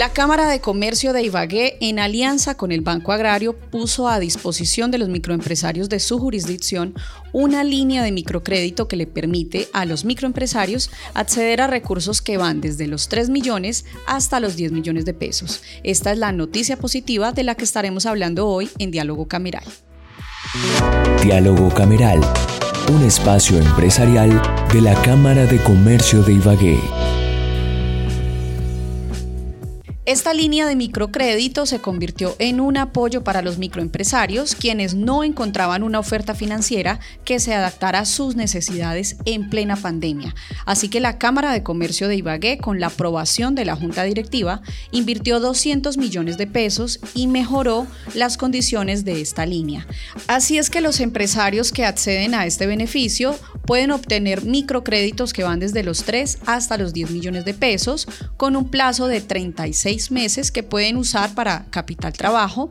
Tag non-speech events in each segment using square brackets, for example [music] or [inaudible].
La Cámara de Comercio de Ibagué, en alianza con el Banco Agrario, puso a disposición de los microempresarios de su jurisdicción una línea de microcrédito que le permite a los microempresarios acceder a recursos que van desde los 3 millones hasta los 10 millones de pesos. Esta es la noticia positiva de la que estaremos hablando hoy en Diálogo Cameral. Diálogo Cameral, un espacio empresarial de la Cámara de Comercio de Ibagué. Esta línea de microcrédito se convirtió en un apoyo para los microempresarios quienes no encontraban una oferta financiera que se adaptara a sus necesidades en plena pandemia. Así que la Cámara de Comercio de Ibagué, con la aprobación de la Junta Directiva, invirtió 200 millones de pesos y mejoró las condiciones de esta línea. Así es que los empresarios que acceden a este beneficio pueden obtener microcréditos que van desde los 3 hasta los 10 millones de pesos con un plazo de 36 meses que pueden usar para capital trabajo.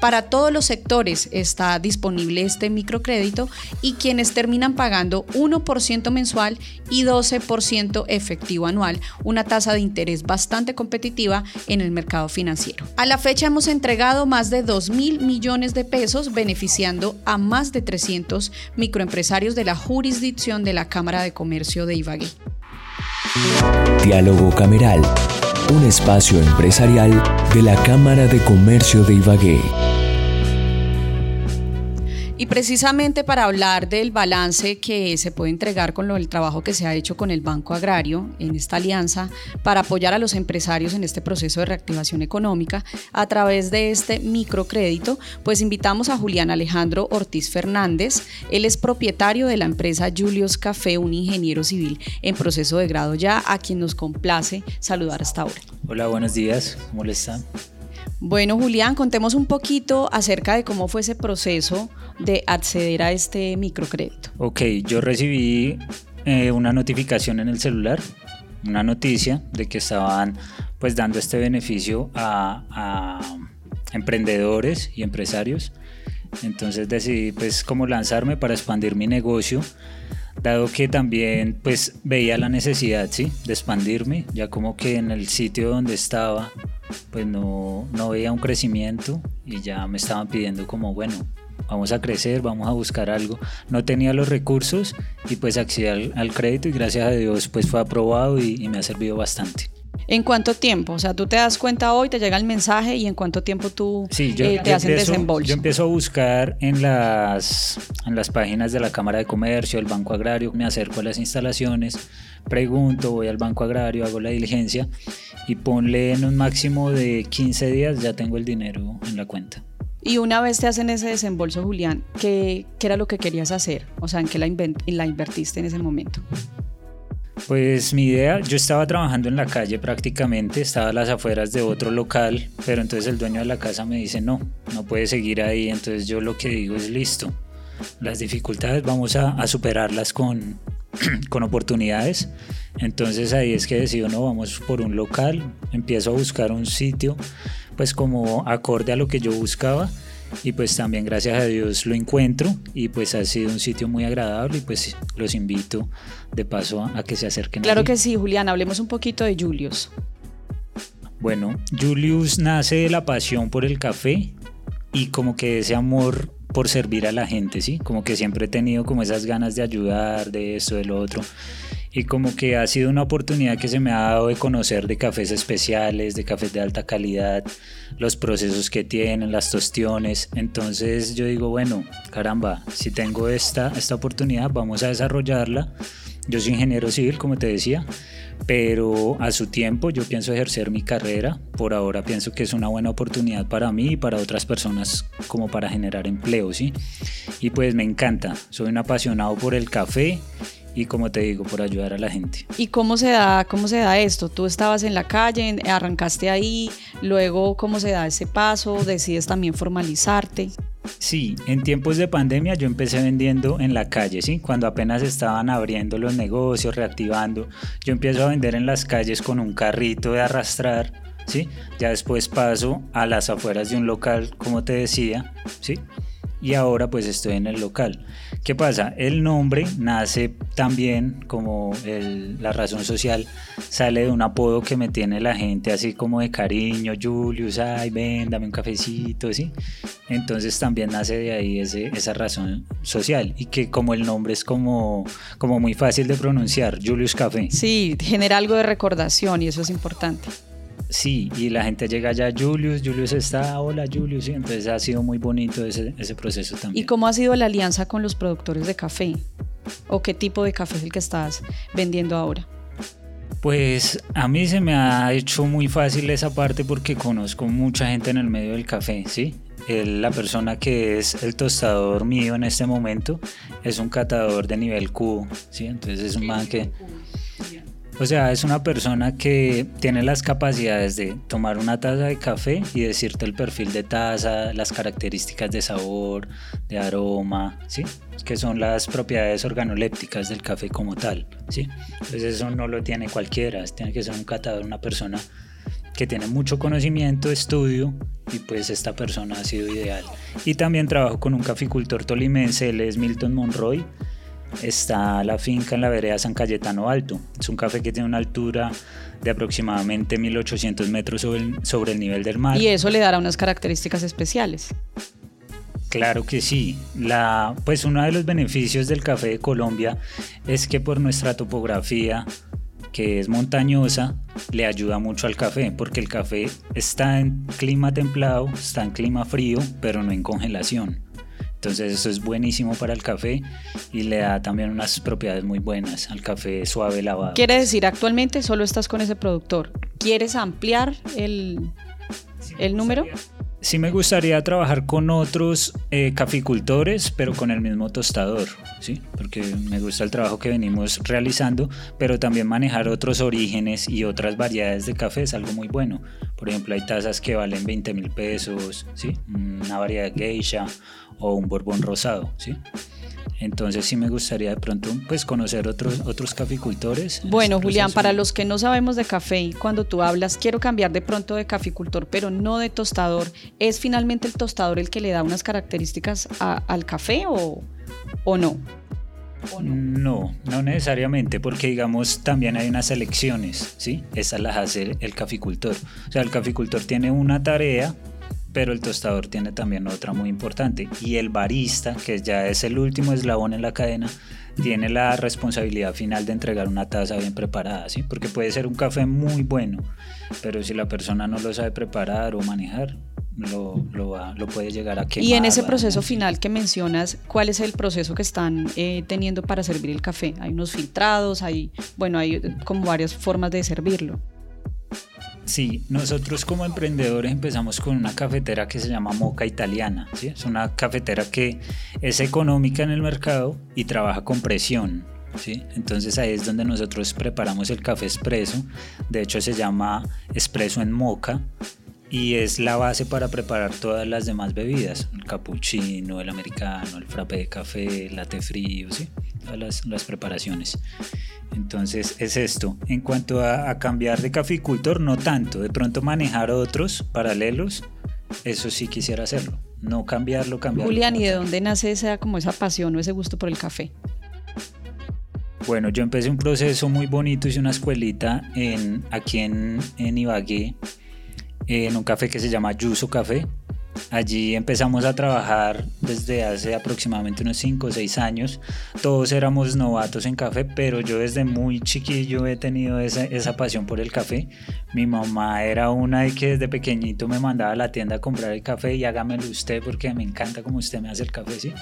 Para todos los sectores está disponible este microcrédito y quienes terminan pagando 1% mensual y 12% efectivo anual, una tasa de interés bastante competitiva en el mercado financiero. A la fecha hemos entregado más de 2 mil millones de pesos beneficiando a más de 300 microempresarios de la jurisdicción de la Cámara de Comercio de Ibagué. Diálogo Cameral un espacio empresarial de la Cámara de Comercio de Ibagué. Y precisamente para hablar del balance que se puede entregar con lo, el trabajo que se ha hecho con el Banco Agrario en esta alianza para apoyar a los empresarios en este proceso de reactivación económica a través de este microcrédito, pues invitamos a Julián Alejandro Ortiz Fernández. Él es propietario de la empresa Julius Café, un ingeniero civil en proceso de grado ya, a quien nos complace saludar hasta ahora. Hola, buenos días. ¿Cómo le están? Bueno, Julián, contemos un poquito acerca de cómo fue ese proceso de acceder a este microcrédito. Ok, yo recibí eh, una notificación en el celular, una noticia de que estaban pues dando este beneficio a, a emprendedores y empresarios. Entonces decidí pues como lanzarme para expandir mi negocio dado que también pues veía la necesidad ¿sí? de expandirme, ya como que en el sitio donde estaba pues no, no veía un crecimiento y ya me estaban pidiendo como bueno, vamos a crecer, vamos a buscar algo. No tenía los recursos y pues accedí al, crédito y gracias a Dios pues fue aprobado y me ha servido bastante. ¿En cuánto tiempo? O sea, tú te das cuenta hoy, te llega el mensaje y en cuánto tiempo tú eh, te hacen desembolso. Yo empiezo a buscar en las, en las páginas de la Cámara de Comercio, el Banco Agrario, me acerco a las instalaciones, pregunto, voy al Banco Agrario, hago la diligencia y ponle en un máximo de 15 días ya tengo el dinero en la cuenta. Y una vez te hacen ese desembolso, Julián, ¿qué, qué era lo que querías hacer? O sea, ¿en qué la, la invertiste en ese momento? Pues mi idea, yo estaba trabajando en la calle prácticamente, estaba a las afueras de otro local, pero entonces el dueño de la casa me dice no, no puede seguir ahí, entonces yo lo que digo es listo, las dificultades vamos a, superarlas con, [clears throat] con oportunidades, entonces ahí es que decido no, vamos por un local, empiezo a buscar un sitio pues como acorde a lo que yo buscaba y pues también gracias a Dios lo encuentro y pues ha sido un sitio muy agradable y pues los invito de paso a, que se acerquen. Claro que sí, Julián, hablemos un poquito de Julius. Bueno, Julius nace de la pasión por el café y como que ese amor por servir a la gente, ¿sí? Como que siempre he tenido como esas ganas de ayudar, de esto, de lo otro y como que ha sido una oportunidad que se me ha dado de conocer de cafés especiales, de cafés de alta calidad, los procesos que tienen, las tostiones. Entonces yo digo, bueno, caramba, si tengo esta, esta oportunidad, vamos a desarrollarla. Yo soy ingeniero civil, como te decía, pero a su tiempo yo pienso ejercer mi carrera. Por ahora pienso que es una buena oportunidad para mí y para otras personas como para generar empleo, ¿sí? Y pues me encanta, soy un apasionado por el café y como te digo, por ayudar a la gente. ¿Y cómo se da, cómo se da esto? Tú estabas en la calle, arrancaste ahí, luego cómo se da ese paso, decides también formalizarte. Sí, en tiempos de pandemia yo empecé vendiendo en la calle, ¿sí? Cuando apenas estaban abriendo los negocios, reactivando, yo empiezo a vender en las calles con un carrito de arrastrar, ¿sí? Ya después paso a las afueras de un local, como te decía, ¿sí? Y ahora pues estoy en el local. ¿Qué pasa? El nombre nace también como la razón social, sale de un apodo que me tiene la gente así como de cariño, Julius, ay, ven, dame un cafecito, ¿sí? Entonces también nace de ahí ese, esa razón social y que como el nombre es como, como muy fácil de pronunciar, Julius Café. Sí, genera algo de recordación y eso es importante. Sí, y la gente llega ya, Julius, Julius está, hola Julius, y entonces ha sido muy bonito ese, ese proceso también. ¿Y cómo ha sido la alianza con los productores de café? ¿O qué tipo de café es el que estás vendiendo ahora? Pues a mí se me ha hecho muy fácil esa parte porque conozco mucha gente en el medio del café, ¿sí? la persona que es el tostador mío en este momento es un catador de nivel Q, ¿sí? Entonces es un man que o sea, es una persona que tiene las capacidades de tomar una taza de café y decirte el perfil de taza, las características de sabor, de aroma, ¿sí? Que son las propiedades organolépticas del café como tal, ¿sí? Entonces eso no lo tiene cualquiera, tiene que ser un catador, una persona que tiene mucho conocimiento, estudio y pues esta persona ha sido ideal. Y también trabajo con un caficultor tolimense, él es Milton Monroy está la finca en la vereda San Cayetano Alto. Es un café que tiene una altura de aproximadamente 1800 metros sobre el, sobre el nivel del mar. Y eso le dará unas características especiales. Claro que sí. La, pues uno de los beneficios del café de Colombia es que por nuestra topografía, que es montañosa, le ayuda mucho al café, porque el café está en clima templado, está en clima frío, pero no en congelación. Entonces eso es buenísimo para el café y le da también unas propiedades muy buenas al café suave lavado. Quiere decir, actualmente solo estás con ese productor. ¿Quieres ampliar el, el número? Sí me gustaría trabajar con otros eh, caficultores, pero con el mismo tostador, ¿sí? Porque me gusta el trabajo que venimos realizando, pero también manejar otros orígenes y otras variedades de café es algo muy bueno. Por ejemplo, hay tazas que valen 20 mil pesos, ¿sí? Una variedad de geisha o un borbón rosado, ¿sí? Entonces sí me gustaría de pronto pues conocer otros, otros caficultores. Bueno, Julián, para los que no sabemos de café, cuando tú hablas, quiero cambiar de pronto de caficultor, pero no de tostador, ¿es finalmente el tostador el que le da unas características al café o, o no? no? No, necesariamente, porque digamos también hay unas elecciones, ¿sí? Esas las hace el caficultor. O sea, el caficultor tiene una tarea pero el tostador tiene también otra muy importante y el barista, que ya es el último eslabón en la cadena, tiene la responsabilidad final de entregar una taza bien preparada, ¿sí? Porque puede ser un café muy bueno, pero si la persona no lo sabe preparar o manejar, lo, lo, lo puede llegar a quemar. Y en ese proceso final que mencionas, ¿cuál es el proceso que están eh, teniendo para servir el café? Hay unos filtrados, hay, bueno, hay como varias formas de servirlo. Sí, nosotros como emprendedores empezamos con una cafetera que se llama Moca Italiana. ¿sí? Es una cafetera que es económica en el mercado y trabaja con presión. ¿sí? Entonces ahí es donde nosotros preparamos el café expreso. De hecho se llama expreso en moca y es la base para preparar todas las demás bebidas, el cappuccino, el americano, el frappe de café, el latte frío, ¿sí? todas las, las preparaciones. Entonces es esto. En cuanto a, cambiar de caficultor, no tanto. De pronto manejar otros paralelos, eso sí quisiera hacerlo. No cambiarlo, cambiarlo. Julián, ¿y de dónde nace esa, como esa pasión o ese gusto por el café? Bueno, yo empecé un proceso muy bonito, hice una escuelita en, aquí en, en Ibagué, en un café que se llama Yuso Café. Allí empezamos a trabajar desde hace aproximadamente unos 5 o 6 años. Todos éramos novatos en café, pero yo desde muy chiquillo he tenido esa, esa pasión por el café. Mi mamá era una de que desde pequeñito me mandaba a la tienda a comprar el café y hágamelo usted porque me encanta como usted me hace el café, ¿sí?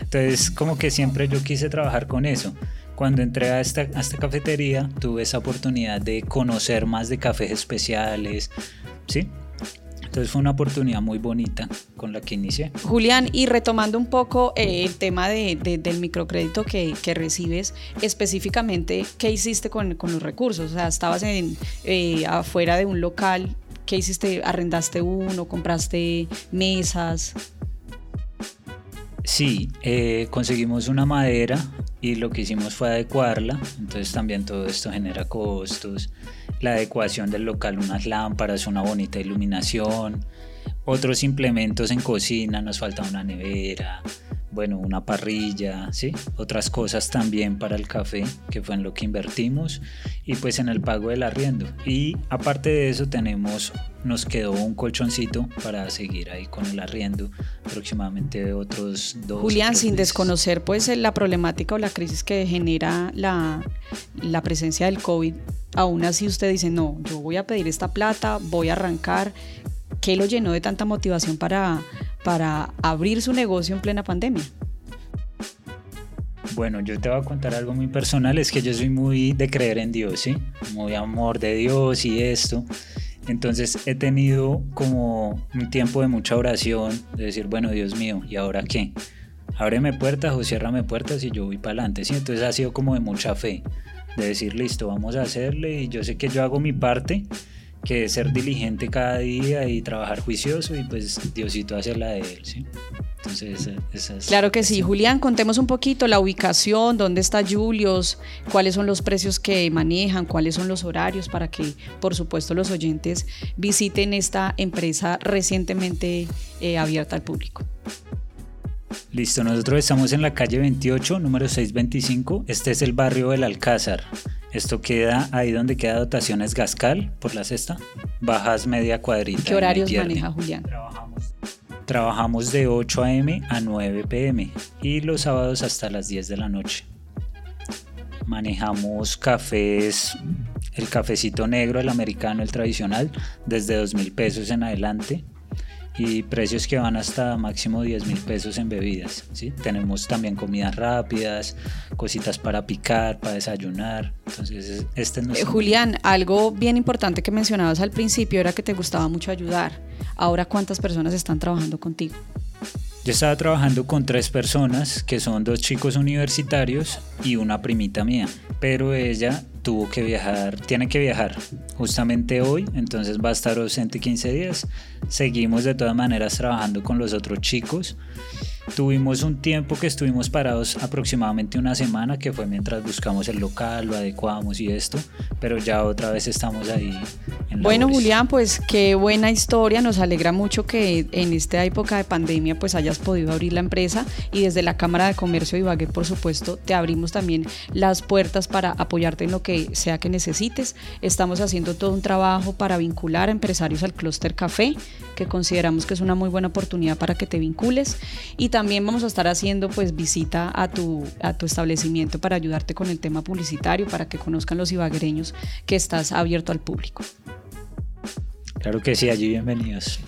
Entonces como que siempre yo quise trabajar con eso. Cuando entré a esta, a esta cafetería tuve esa oportunidad de conocer más de cafés especiales, ¿sí? Entonces fue una oportunidad muy bonita con la que inicié. Julián, y retomando un poco eh, el tema de, del microcrédito que, que, recibes, específicamente, ¿qué hiciste con, con, los recursos? O sea, estabas en, eh, afuera de un local, ¿qué hiciste? ¿Arrendaste uno? ¿Compraste mesas? Sí, eh, conseguimos una madera y lo que hicimos fue adecuarla, entonces también todo esto genera costos, la adecuación del local, unas lámparas, una bonita iluminación, otros implementos en cocina, nos falta una nevera, bueno, una parrilla, ¿sí? Otras cosas también para el café, que fue en lo que invertimos, y pues en el pago del arriendo. Y aparte de eso tenemos, nos quedó un colchoncito para seguir ahí con el arriendo, aproximadamente otros dos. Julián, sin desconocer pues la problemática o la crisis que genera la, la presencia del COVID, aún así usted dice, no, yo voy a pedir esta plata, voy a arrancar. ¿Qué lo llenó de tanta motivación para para abrir su negocio en plena pandemia? Bueno, yo te voy a contar algo muy personal, es que yo soy muy de creer en Dios, ¿sí? Muy amor de Dios y esto. Entonces he tenido como un tiempo de mucha oración, de decir, bueno, Dios mío, ¿y ahora qué? Ábreme puertas o ciérrame puertas y yo voy para adelante, ¿sí? Entonces ha sido como de mucha fe, de decir, listo, vamos a hacerle y yo sé que yo hago mi parte, que ser diligente cada día y trabajar juicioso y pues Diosito hace la de él, ¿sí? Entonces, esa es, claro que sí. Julián, contemos un poquito la ubicación, dónde está Julius, cuáles son los precios que manejan, cuáles son los horarios para que, por supuesto, los oyentes visiten esta empresa recientemente eh, abierta al público. Listo, nosotros estamos en la calle 28, número 625. Este es el barrio del Alcázar. Esto queda ahí donde queda dotaciones Gascal por la cesta. Bajas media cuadrita. ¿Qué horarios maneja Julián? Trabajamos, de 8 a.m. a 9 p.m. y los sábados hasta las 10 de la noche. Manejamos cafés, el cafecito negro, el americano, el tradicional, desde 2 mil pesos en adelante y precios que van hasta máximo 10 mil pesos en bebidas. ¿sí? Tenemos también comidas rápidas, cositas para picar, para desayunar. Entonces, este es eh, Julián, algo bien importante que mencionabas al principio era que te gustaba mucho ayudar. Ahora, ¿cuántas personas están trabajando contigo? Yo estaba trabajando con tres personas, que son dos chicos universitarios y una primita mía, pero ella tuvo que viajar, tiene que viajar justamente hoy, entonces va a estar ausente 15 días. Seguimos de todas maneras trabajando con los otros chicos Tuvimos un tiempo que estuvimos parados aproximadamente una semana, que fue mientras buscamos el local, lo adecuamos y esto, pero ya otra vez estamos ahí. En bueno, Julián, pues qué buena historia, nos alegra mucho que en esta época de pandemia pues hayas podido abrir la empresa y desde la Cámara de Comercio de Ibagué, por supuesto, te abrimos también las puertas para apoyarte en lo que sea que necesites. Estamos haciendo todo un trabajo para vincular a empresarios al clúster café, que consideramos que es una muy buena oportunidad para que te vincules y también vamos a estar haciendo pues visita a tu, a tu establecimiento para ayudarte con el tema publicitario, para que conozcan los ibaguereños que estás abierto al público. Claro que sí, allí bienvenidos.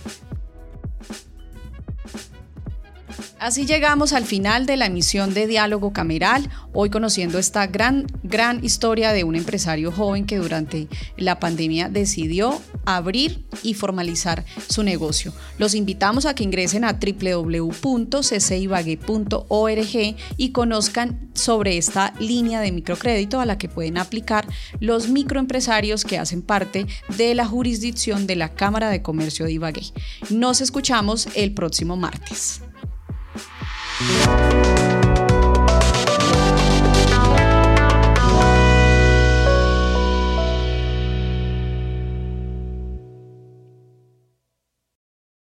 Así llegamos al final de la emisión de Diálogo Cameral, hoy conociendo esta gran, gran historia de un empresario joven que durante la pandemia decidió abrir y formalizar su negocio. Los invitamos a que ingresen a www.ccibage.org y conozcan sobre esta línea de microcrédito a la que pueden aplicar los microempresarios que hacen parte de la jurisdicción de la Cámara de Comercio de Ibagué. Nos escuchamos el próximo martes. Yeah.